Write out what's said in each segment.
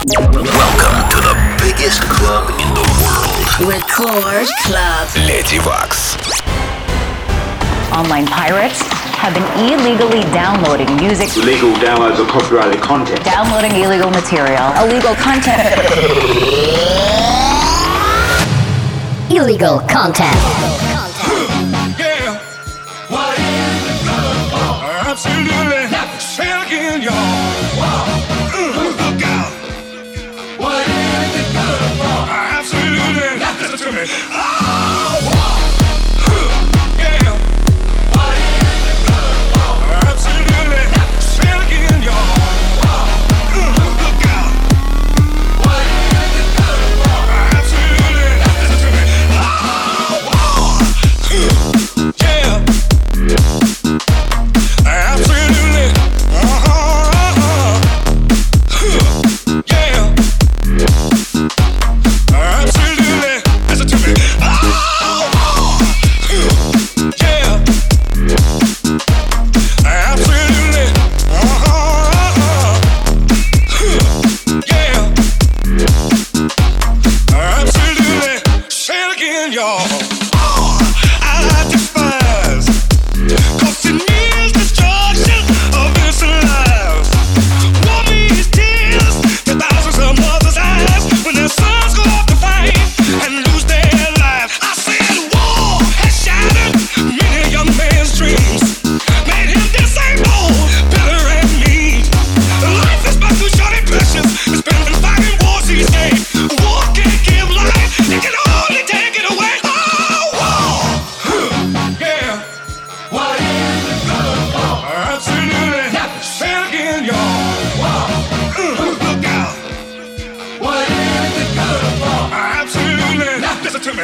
Welcome to the biggest club in the world. Record Club. Lady Vox. Online pirates have been illegally downloading music. Illegal downloads of copyrighted content. Downloading illegal material. Illegal content. illegal content. Absolutely. Say it again, y'all. to me. Oh!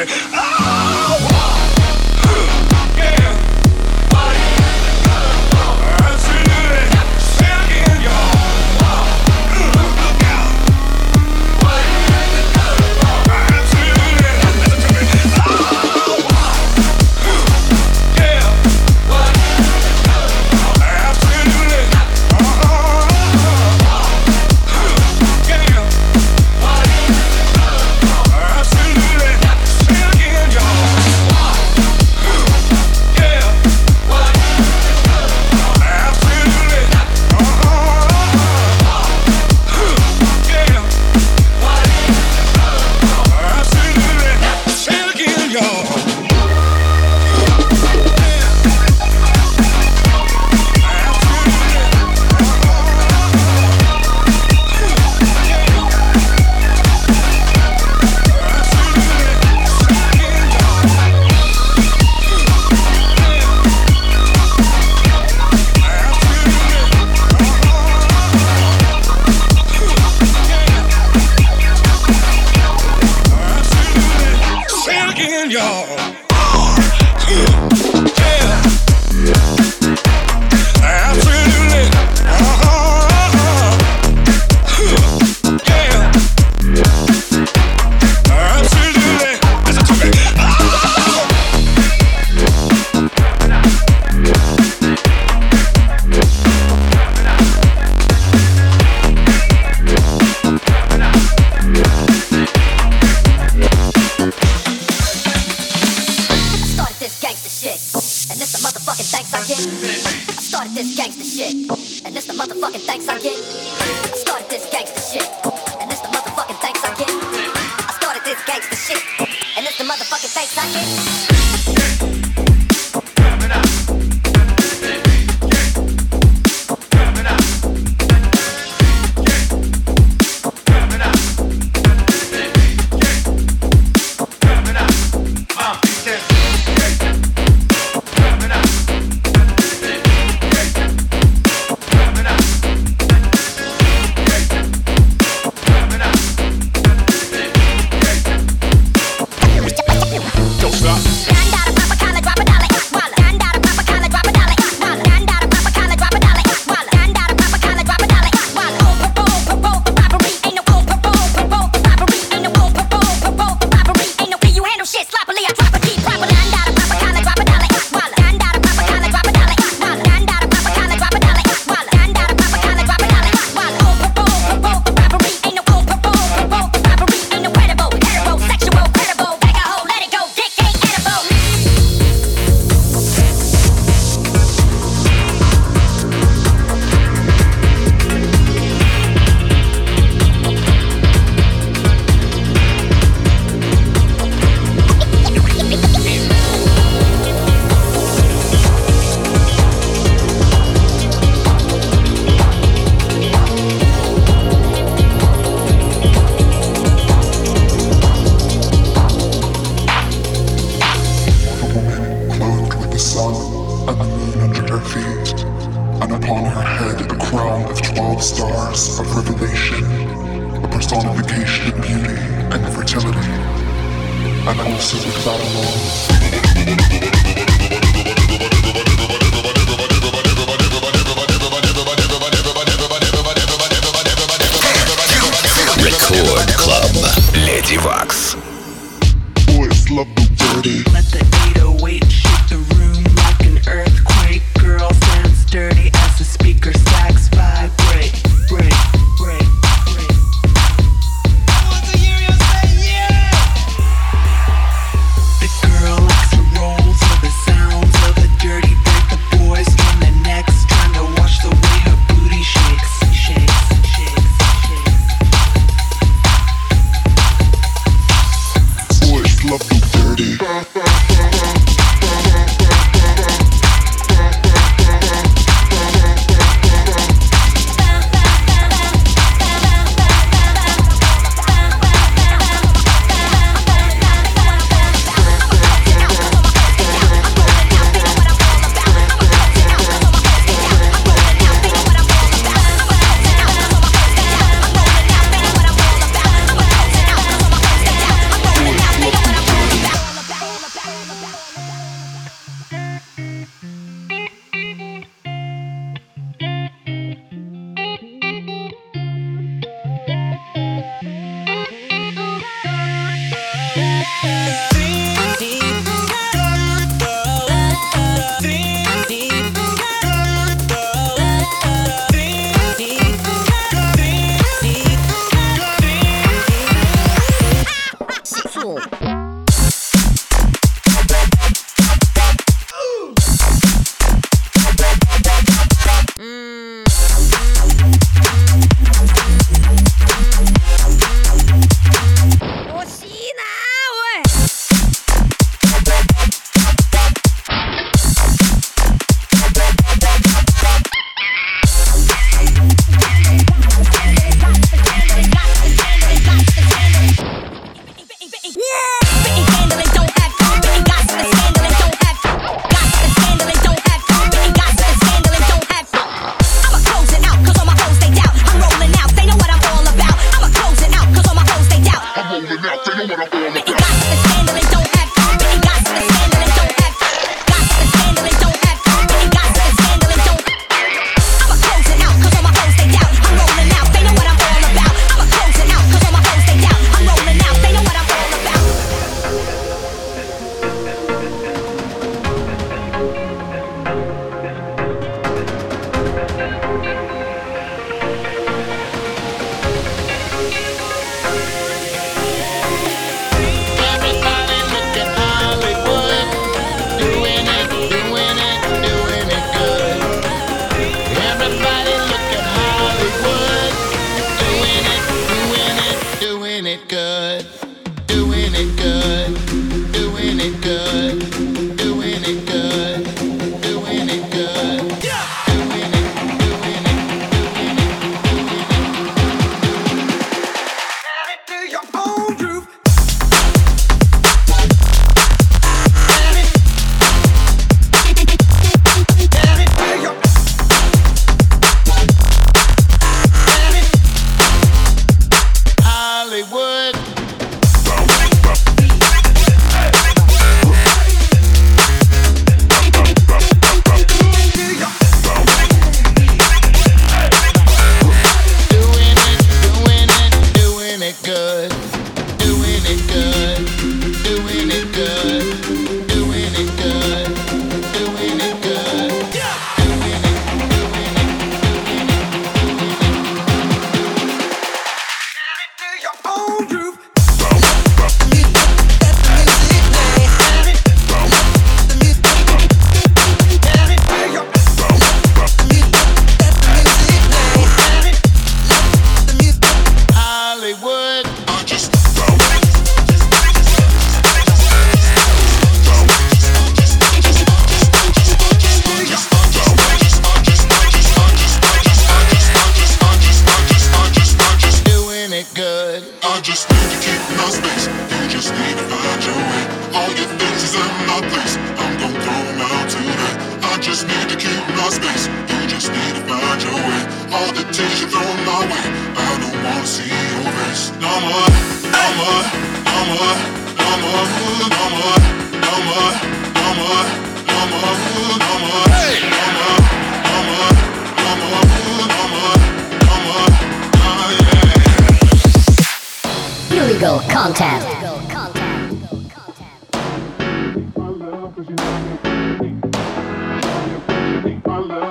man. stars of revelation, a personification of beauty and fertility, and also with Babylon. Record Club, Lady Vox. Boys love the dirty.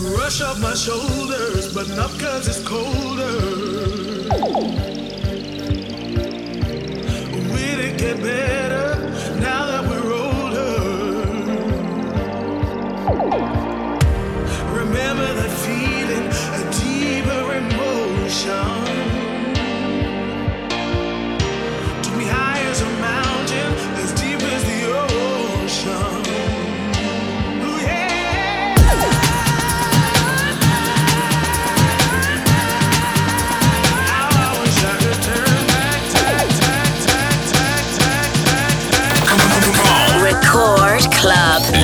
Brush off my shoulders, but not cause it's colder. Will it get better Club.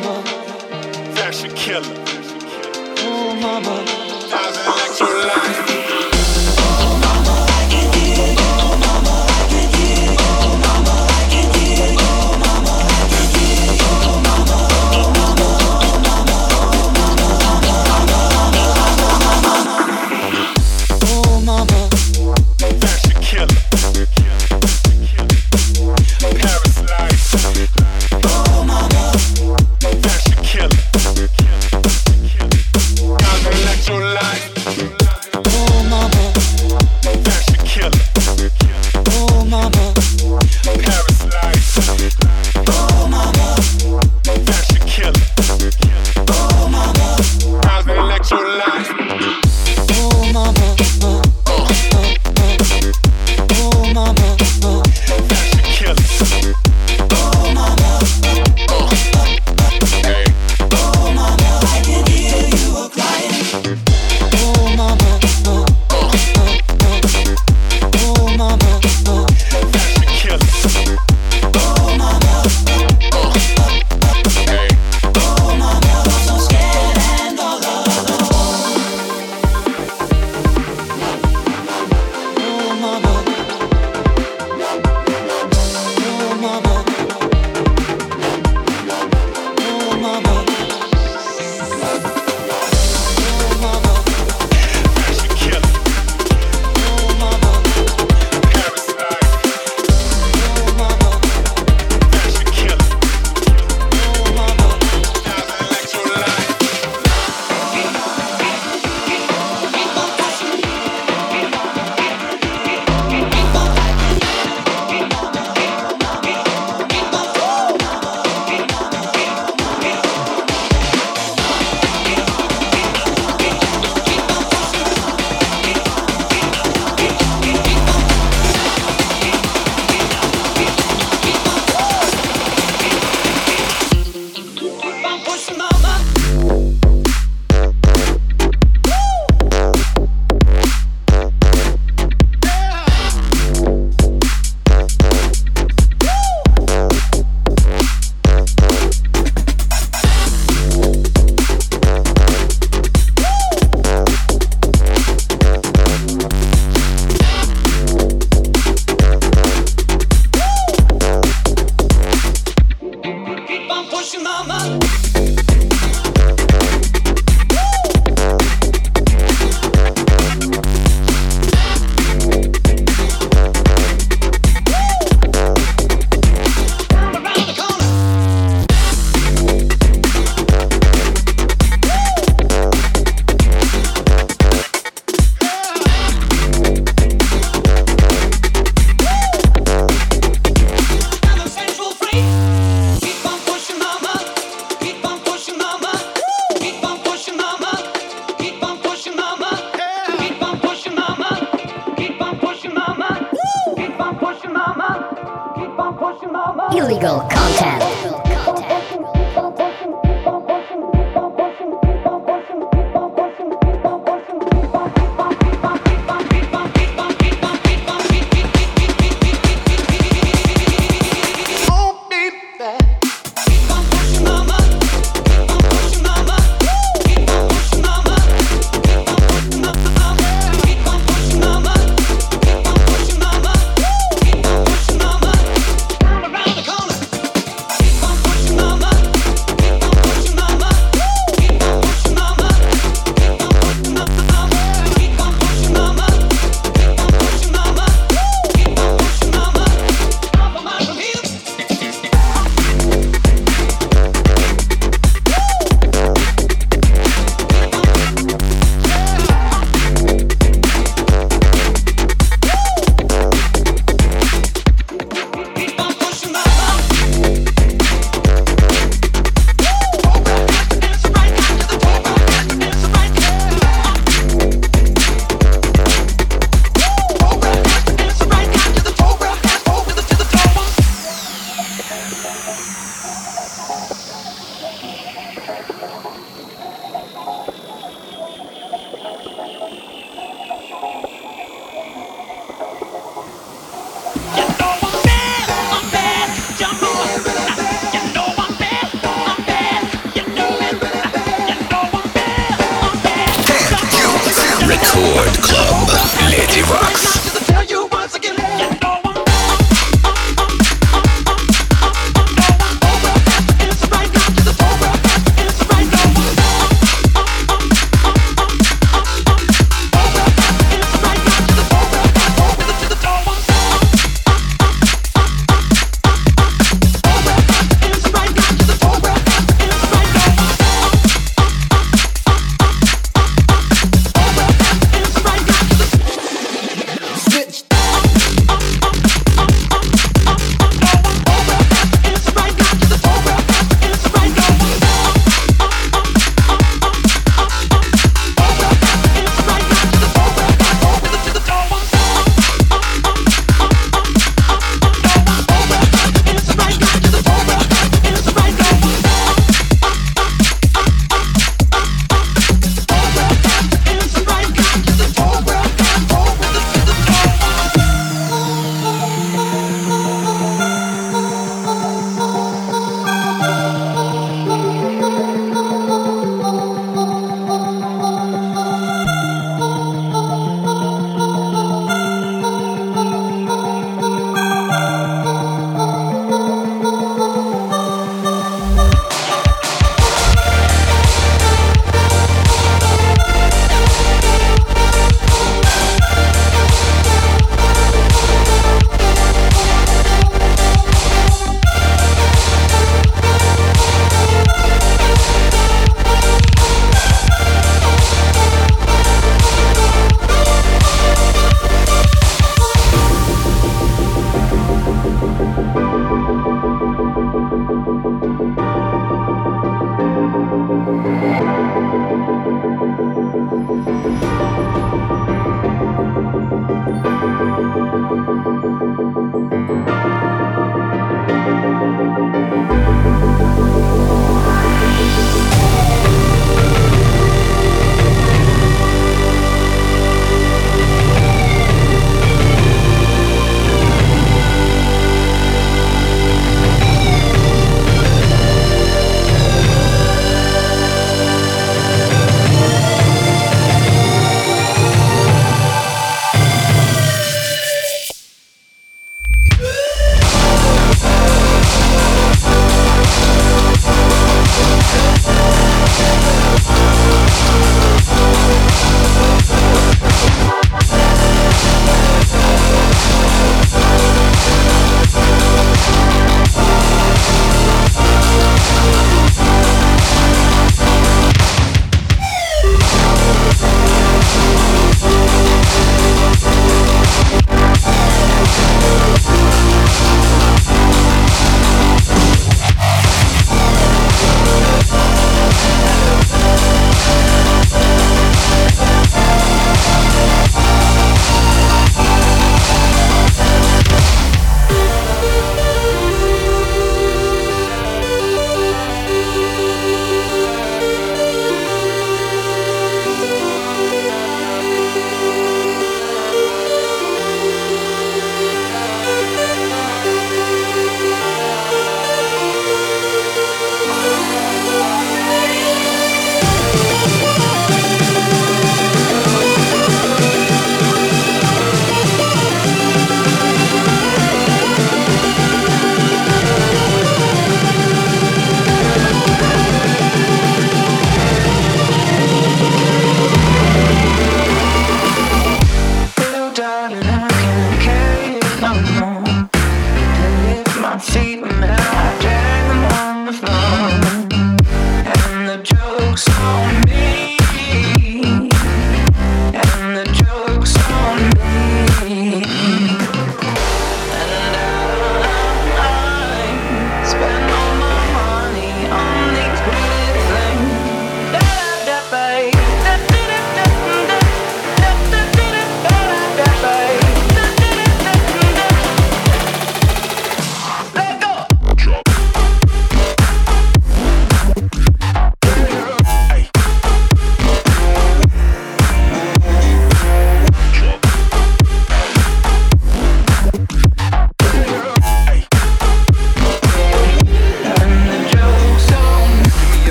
mama. Fashion killer. Oh, mama. Thousand electro life.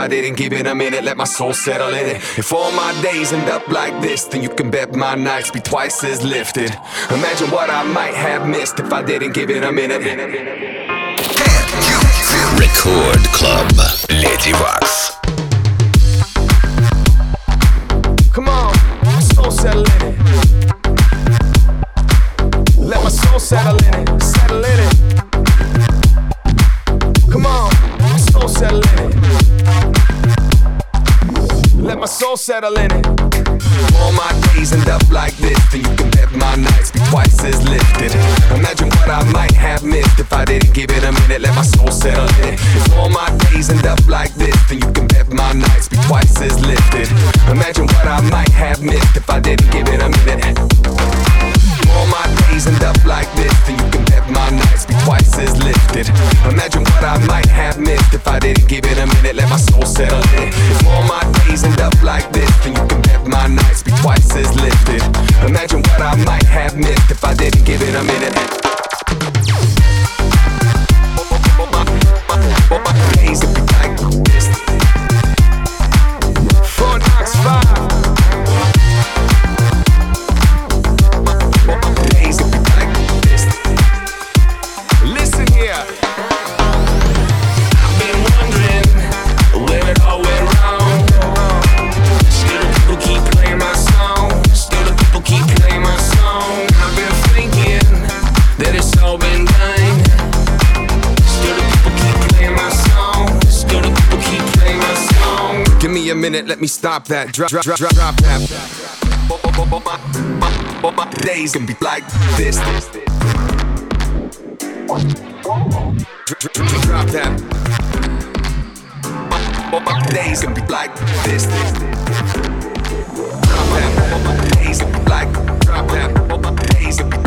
I didn't give it a minute, let my soul settle in it. If all my days end up like this, then you can bet my nights be twice as lifted. Imagine what I might have missed if I didn't give it a minute. Record Club, Lady Vox. Come on, soul settle in it. Let my soul settle in it. Settle in it. All my days end up like this, then you can bet my nights be twice as lifted. Imagine what I might have missed if I didn't give it a minute, let my soul settle in. If all my days end up like this, then you can bet my nights be twice as lifted. Imagine what I might have missed if I didn't give it a minute. All my days end up like this, then you can bet my nights twice as lifted. Imagine what I might have missed if I didn't give it a minute, let my soul settle in. If all my days end up like this, then you can bet my nights be twice as lifted. Imagine what I might have missed if I didn't give it a minute. Let me stop that. Drop, drop, drop, drop that. Days can be like this. Drop that. Days can be like this. Drop that. Days can be like. Drop that. Days can be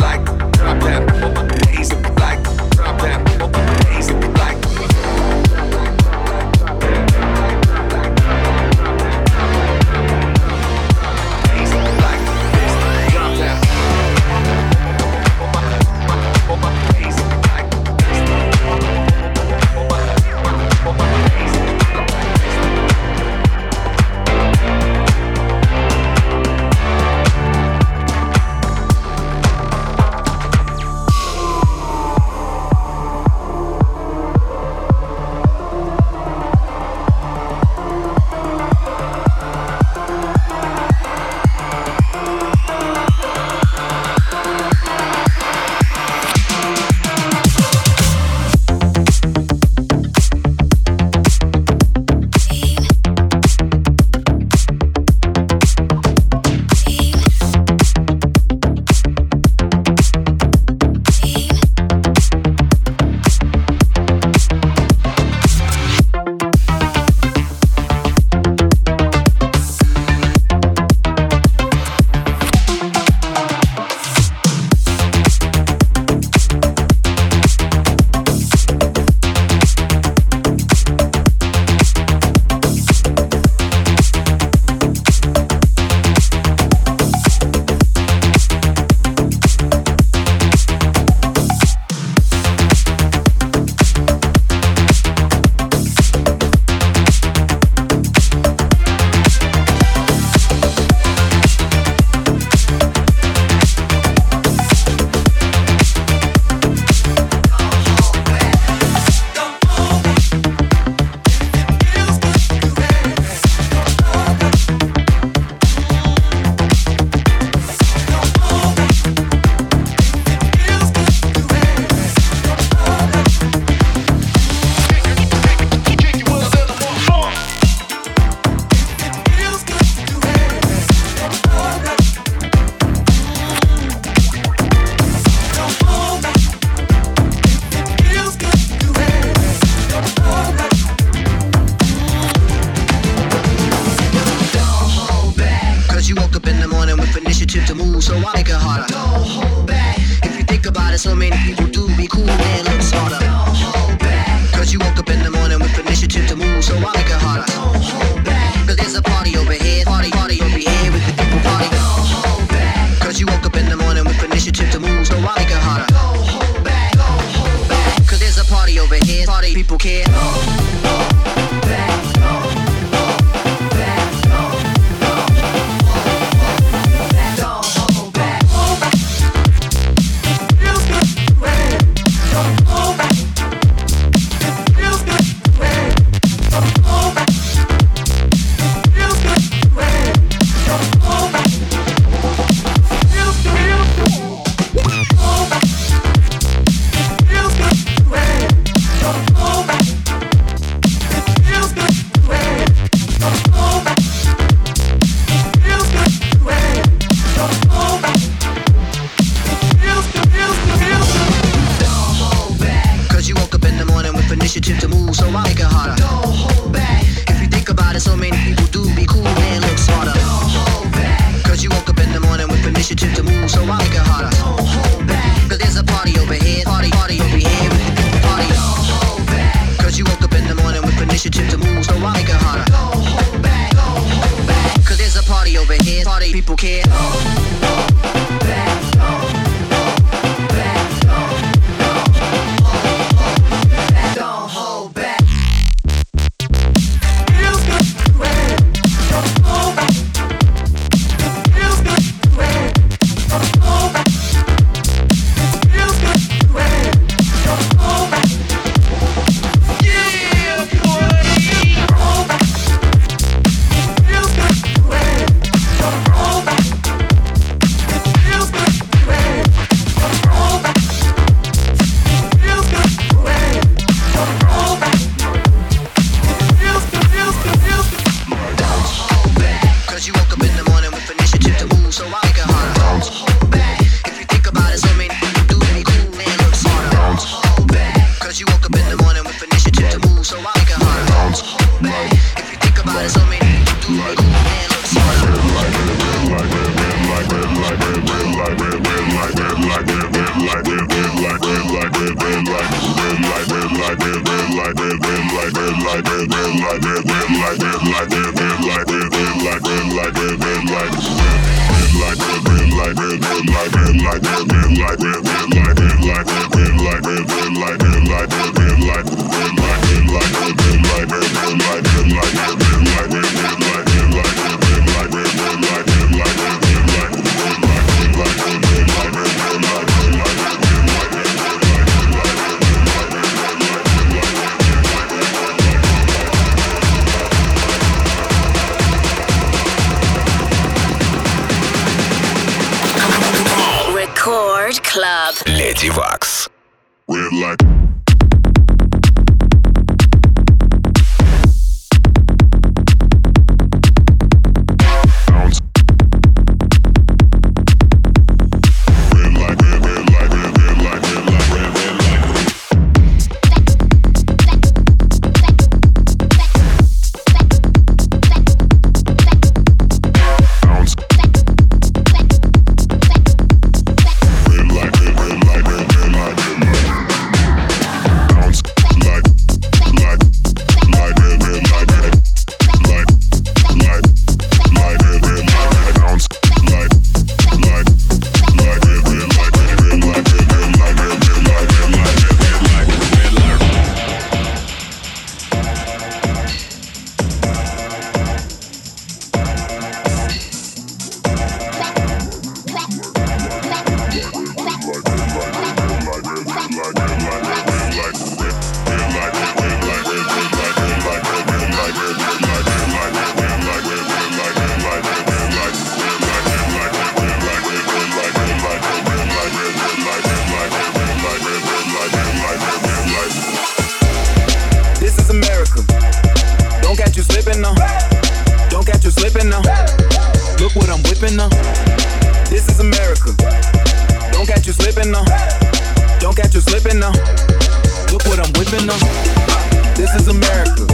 is America.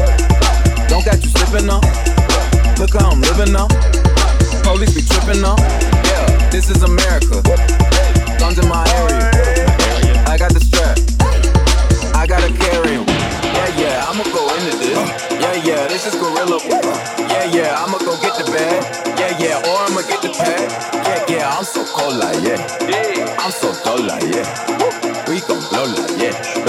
Don't got you slipping up. Look how I'm living up. Police be tripping up. Yeah, this is America. Guns in my area. I got the strap. I gotta carry him. Yeah, yeah, I'ma go into this. Yeah, yeah, this is guerrilla. Yeah, yeah, I'ma go get the bag. Yeah, yeah, or I'ma get the pack. Yeah, yeah, I'm so cold like yeah. I'm so dull like yeah. We gon' blow like yeah.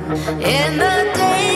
And the days